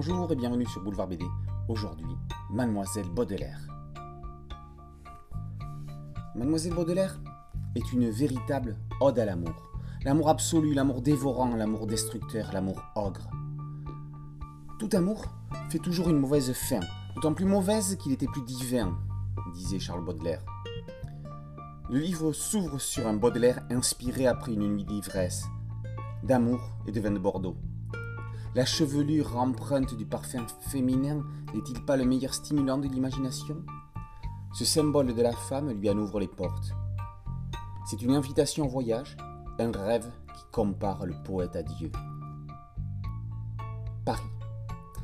Bonjour et bienvenue sur Boulevard BD. Aujourd'hui, Mademoiselle Baudelaire. Mademoiselle Baudelaire est une véritable ode à l'amour. L'amour absolu, l'amour dévorant, l'amour destructeur, l'amour ogre. Tout amour fait toujours une mauvaise fin, d'autant plus mauvaise qu'il était plus divin, disait Charles Baudelaire. Le livre s'ouvre sur un Baudelaire inspiré après une nuit d'ivresse, d'amour et de vin de Bordeaux. La chevelure empreinte du parfum féminin n'est-il pas le meilleur stimulant de l'imagination? Ce symbole de la femme lui en ouvre les portes. C'est une invitation au voyage, un rêve qui compare le poète à Dieu. Paris.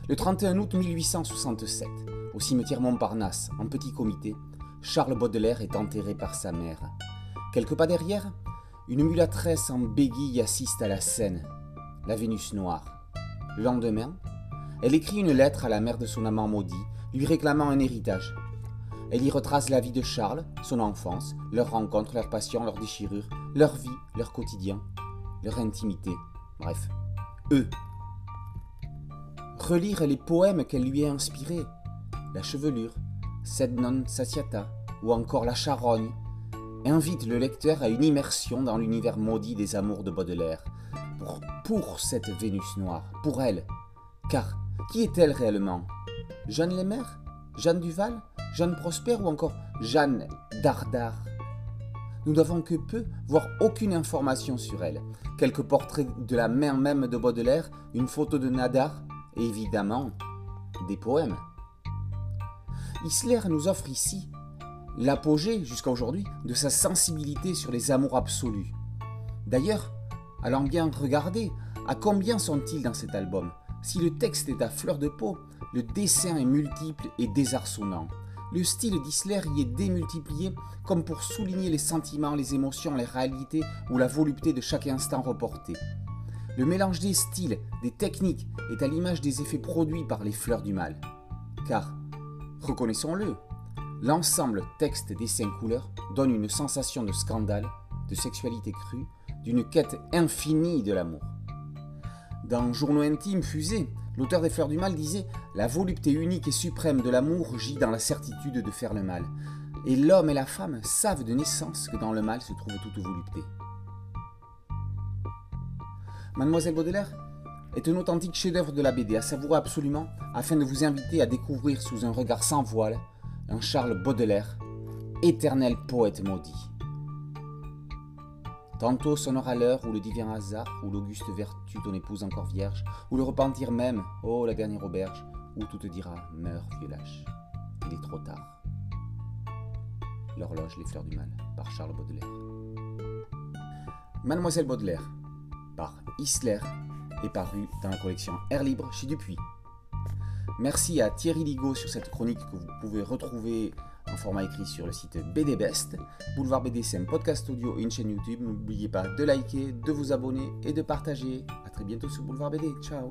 Le 31 août 1867, au cimetière Montparnasse, en petit comité, Charles Baudelaire est enterré par sa mère. Quelques pas derrière, une mulâtresse en béguille assiste à la scène, la Vénus noire. Le lendemain, elle écrit une lettre à la mère de son amant maudit, lui réclamant un héritage. Elle y retrace la vie de Charles, son enfance, leurs rencontres, leurs passions, leurs déchirures, leur vie, leur quotidien, leur intimité, bref, eux. Relire les poèmes qu'elle lui a inspirés, la chevelure, Sed non satiata, ou encore la charogne, invite le lecteur à une immersion dans l'univers maudit des amours de Baudelaire, pour, cette Vénus noire, pour elle. Car qui est-elle réellement? Jeanne Lémère Jeanne Duval? Jeanne Prosper ou encore Jeanne Dardar Nous n'avons que peu, voire aucune information sur elle. Quelques portraits de la mère même de Baudelaire, une photo de Nadar et évidemment des poèmes. Isler nous offre ici l'apogée jusqu'à aujourd'hui de sa sensibilité sur les amours absolus. D'ailleurs, allons bien regarder à combien sont-ils dans cet album? Si le texte est à fleur de peau, le dessin est multiple et désarçonnant. Le style d'Isler y est démultiplié comme pour souligner les sentiments, les émotions, les réalités ou la volupté de chaque instant reporté. Le mélange des styles, des techniques est à l'image des effets produits par les fleurs du mal. Car, reconnaissons-le, l'ensemble texte, dessin, couleur donne une sensation de scandale, de sexualité crue, d'une quête infinie de l'amour. Dans Journaux intimes fusés, l'auteur des Fleurs du Mal disait La volupté unique et suprême de l'amour gît dans la certitude de faire le mal. Et l'homme et la femme savent de naissance que dans le mal se trouve toute volupté. Mademoiselle Baudelaire est un authentique chef-d'œuvre de la BD à savourer absolument afin de vous inviter à découvrir sous un regard sans voile un Charles Baudelaire, éternel poète maudit. Tantôt sonnera l'heure où le divin hasard, où l'auguste vertu ton épouse encore vierge, ou le repentir même, oh la dernière auberge, où tout te dira meurs, vieux lâche. Il est trop tard. L'horloge, les fleurs du mal, par Charles Baudelaire. Mademoiselle Baudelaire, par Isler, est paru dans la collection Air Libre chez Dupuis. Merci à Thierry Ligo sur cette chronique que vous pouvez retrouver en format écrit sur le site BD Best. Boulevard BD, c'est un podcast audio et une chaîne YouTube. N'oubliez pas de liker, de vous abonner et de partager. A très bientôt sur Boulevard BD. Ciao